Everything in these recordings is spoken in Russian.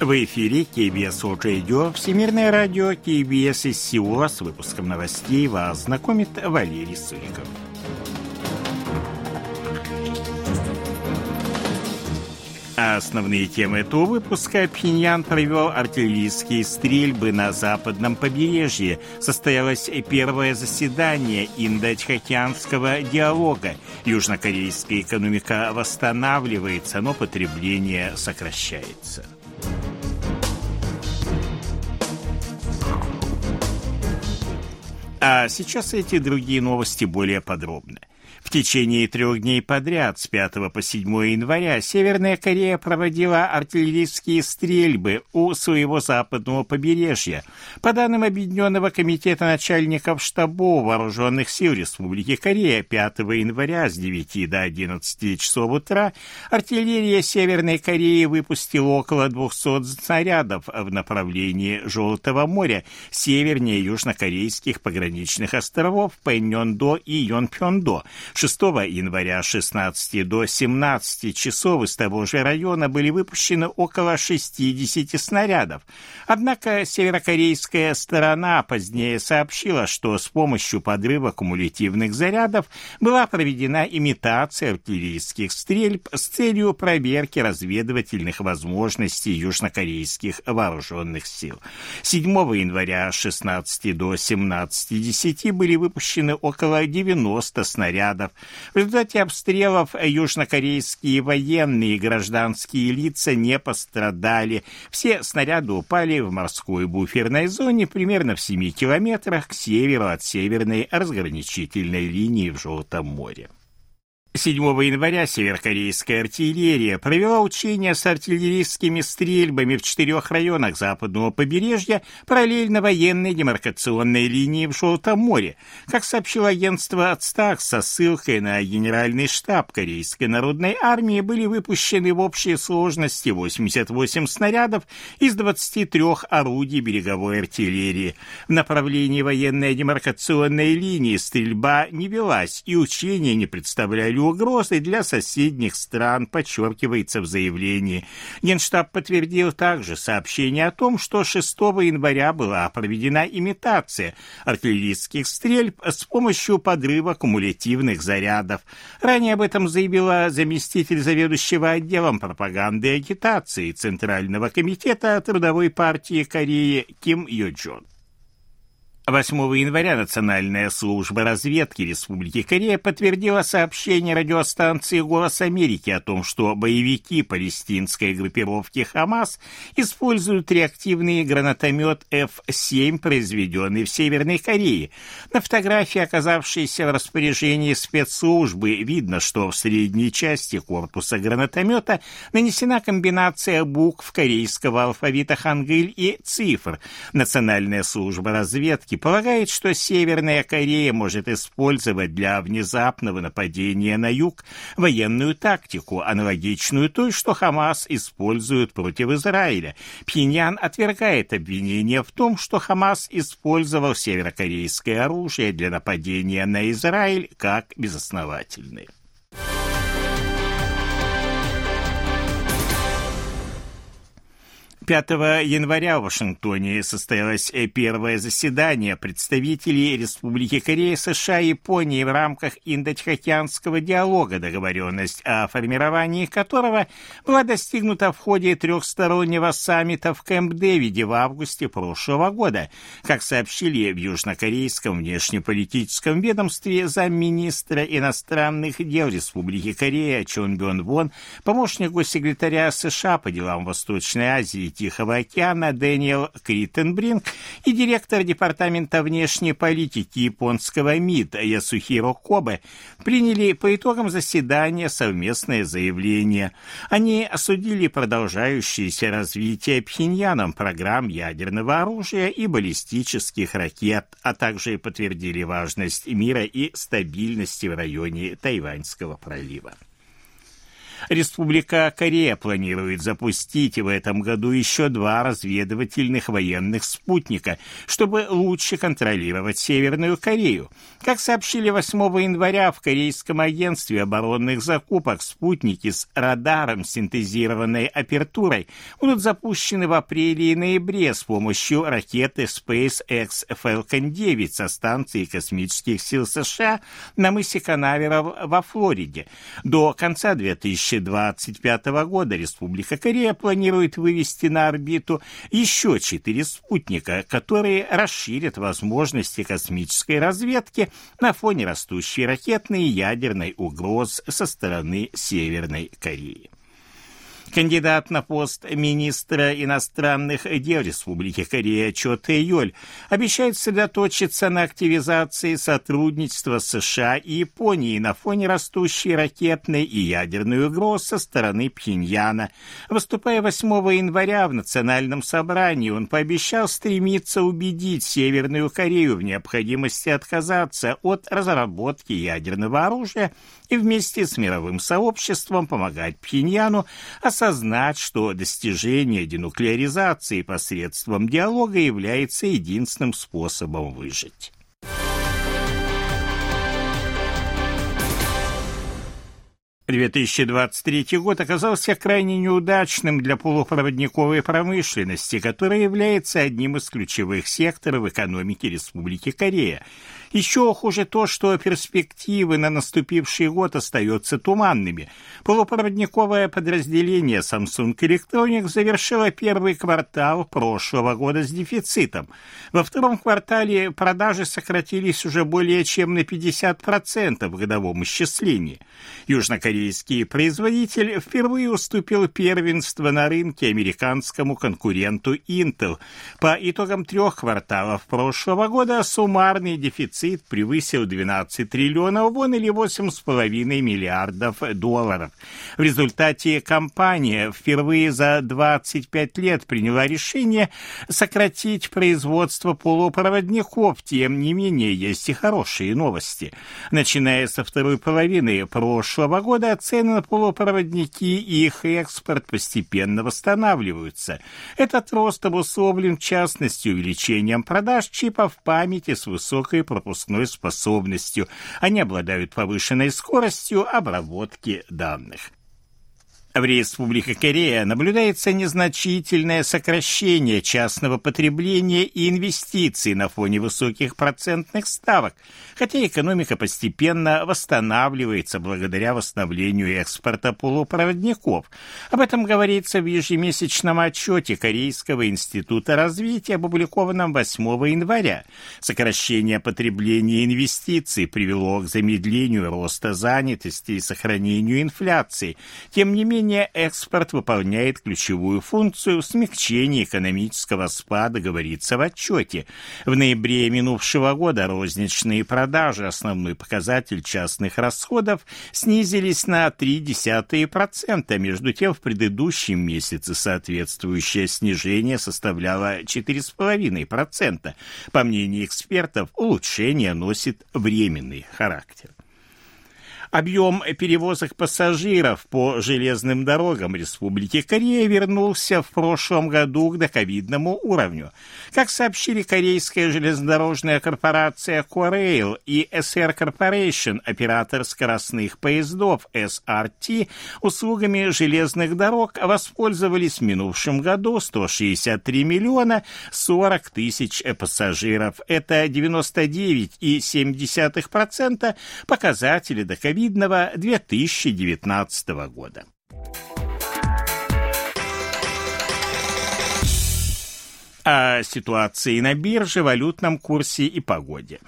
В эфире КБС World Radio, Всемирное радио КБС из Сеула. С выпуском новостей вас знакомит Валерий Суриков. Основные темы этого выпуска Пхеньян провел артиллерийские стрельбы на западном побережье. Состоялось первое заседание Индо-Тихоокеанского диалога. Южнокорейская экономика восстанавливается, но потребление сокращается. А сейчас эти другие новости более подробно. В течение трех дней подряд, с 5 по 7 января, Северная Корея проводила артиллерийские стрельбы у своего западного побережья. По данным Объединенного комитета начальников штабов Вооруженных сил Республики Корея, 5 января с 9 до 11 часов утра артиллерия Северной Кореи выпустила около 200 снарядов в направлении Желтого моря, севернее южнокорейских пограничных островов Пэньондо и Йонпьондо. 6 января с 16 до 17 часов из того же района были выпущены около 60 снарядов. Однако северокорейская сторона позднее сообщила, что с помощью подрыва кумулятивных зарядов была проведена имитация артиллерийских стрельб с целью проверки разведывательных возможностей южнокорейских вооруженных сил. 7 января с 16 до 17.10 были выпущены около 90 снарядов снарядов. В результате обстрелов южнокорейские военные и гражданские лица не пострадали. Все снаряды упали в морской буферной зоне примерно в 7 километрах к северу от северной разграничительной линии в Желтом море. 7 января северокорейская артиллерия провела учения с артиллерийскими стрельбами в четырех районах западного побережья параллельно военной демаркационной линии в Желтом море. Как сообщило агентство «Ацтак» со ссылкой на генеральный штаб Корейской народной армии, были выпущены в общей сложности 88 снарядов из 23 орудий береговой артиллерии. В направлении военной демаркационной линии стрельба не велась, и учения не представляли угрозой для соседних стран, подчеркивается в заявлении. Генштаб подтвердил также сообщение о том, что 6 января была проведена имитация артиллерийских стрельб с помощью подрыва кумулятивных зарядов. Ранее об этом заявила заместитель заведующего отделом пропаганды и агитации Центрального комитета Трудовой партии Кореи Ким Йо-Джон. 8 января Национальная служба разведки Республики Корея подтвердила сообщение радиостанции «Голос Америки» о том, что боевики палестинской группировки «Хамас» используют реактивный гранатомет F-7, произведенный в Северной Корее. На фотографии, оказавшейся в распоряжении спецслужбы, видно, что в средней части корпуса гранатомета нанесена комбинация букв корейского алфавита хангыль и цифр. Национальная служба разведки полагает, что Северная Корея может использовать для внезапного нападения на юг военную тактику, аналогичную той, что Хамас использует против Израиля. Пхеньян отвергает обвинение в том, что Хамас использовал северокорейское оружие для нападения на Израиль как безосновательное. 5 января в Вашингтоне состоялось первое заседание представителей Республики Корея, США и Японии в рамках Индо-Тихоокеанского диалога, договоренность о формировании которого была достигнута в ходе трехстороннего саммита в Кэмп-Дэвиде в августе прошлого года. Как сообщили в южнокорейском внешнеполитическом ведомстве замминистра иностранных дел Республики Корея Чон Бён Вон, помощник госсекретаря США по делам Восточной Азии Тихого океана Дэниел Криттенбринг и директор Департамента внешней политики японского МИД Ясухиро Кобе приняли по итогам заседания совместное заявление. Они осудили продолжающееся развитие Пхеньяном программ ядерного оружия и баллистических ракет, а также подтвердили важность мира и стабильности в районе Тайваньского пролива. Республика Корея планирует запустить в этом году еще два разведывательных военных спутника, чтобы лучше контролировать Северную Корею. Как сообщили 8 января в Корейском агентстве оборонных закупок, спутники с радаром синтезированной апертурой будут запущены в апреле и ноябре с помощью ракеты SpaceX Falcon 9 со станции космических сил США на мысе Канаверал во Флориде. До конца 2025 года Республика Корея планирует вывести на орбиту еще четыре спутника, которые расширят возможности космической разведки на фоне растущей ракетной и ядерной угроз со стороны Северной Кореи. Кандидат на пост министра иностранных дел Республики Корея Чо Тэ Йоль обещает сосредоточиться на активизации сотрудничества США и Японии на фоне растущей ракетной и ядерной угроз со стороны Пхеньяна. Выступая 8 января в Национальном собрании, он пообещал стремиться убедить Северную Корею в необходимости отказаться от разработки ядерного оружия и вместе с мировым сообществом помогать Пхеньяну осознать, что достижение денуклеаризации посредством диалога является единственным способом выжить. Две 2023 год оказался крайне неудачным для полупроводниковой промышленности, которая является одним из ключевых секторов экономики Республики Корея. Еще хуже то, что перспективы на наступивший год остаются туманными. Полупроводниковое подразделение Samsung Electronics завершило первый квартал прошлого года с дефицитом. Во втором квартале продажи сократились уже более чем на 50% в годовом исчислении. Южнокорейский производитель впервые уступил первенство на рынке американскому конкуренту Intel. По итогам трех кварталов прошлого года суммарный дефицит дефицит превысил 12 триллионов вон или 8,5 миллиардов долларов. В результате компания впервые за 25 лет приняла решение сократить производство полупроводников. Тем не менее, есть и хорошие новости. Начиная со второй половины прошлого года цены на полупроводники и их экспорт постепенно восстанавливаются. Этот рост обусловлен в частности увеличением продаж чипов памяти с высокой пропускностью пропускной способностью. Они обладают повышенной скоростью обработки данных. В Республике Корея наблюдается незначительное сокращение частного потребления и инвестиций на фоне высоких процентных ставок, хотя экономика постепенно восстанавливается благодаря восстановлению экспорта полупроводников. Об этом говорится в ежемесячном отчете Корейского института развития, опубликованном 8 января. Сокращение потребления и инвестиций привело к замедлению роста занятости и сохранению инфляции. Тем не менее, менее, экспорт выполняет ключевую функцию в смягчении экономического спада, говорится в отчете. В ноябре минувшего года розничные продажи, основной показатель частных расходов, снизились на 0,3%, между тем в предыдущем месяце соответствующее снижение составляло 4,5%. По мнению экспертов, улучшение носит временный характер. Объем перевозок пассажиров по железным дорогам Республики Корея вернулся в прошлом году к доковидному уровню. Как сообщили Корейская железнодорожная корпорация Korail и SR Corporation, оператор скоростных поездов SRT, услугами железных дорог воспользовались в минувшем году 163 миллиона 40 тысяч пассажиров. Это 99,7% показатели доковидного ковидного 2019 года. О ситуации на бирже, валютном курсе и погоде.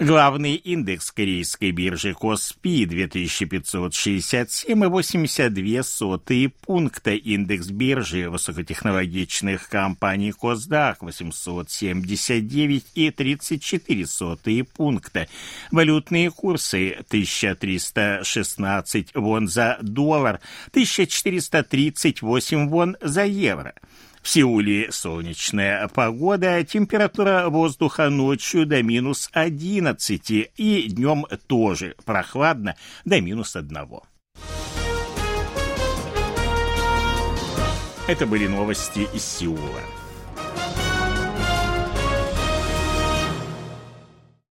Главный индекс корейской биржи Коспи 2567,82 пункта. Индекс биржи высокотехнологичных компаний Косдак 879,34 пункта. Валютные курсы 1316 вон за доллар, 1438 вон за евро. В Сеуле солнечная погода, температура воздуха ночью до минус 11 и днем тоже прохладно до минус 1. Это были новости из Сеула.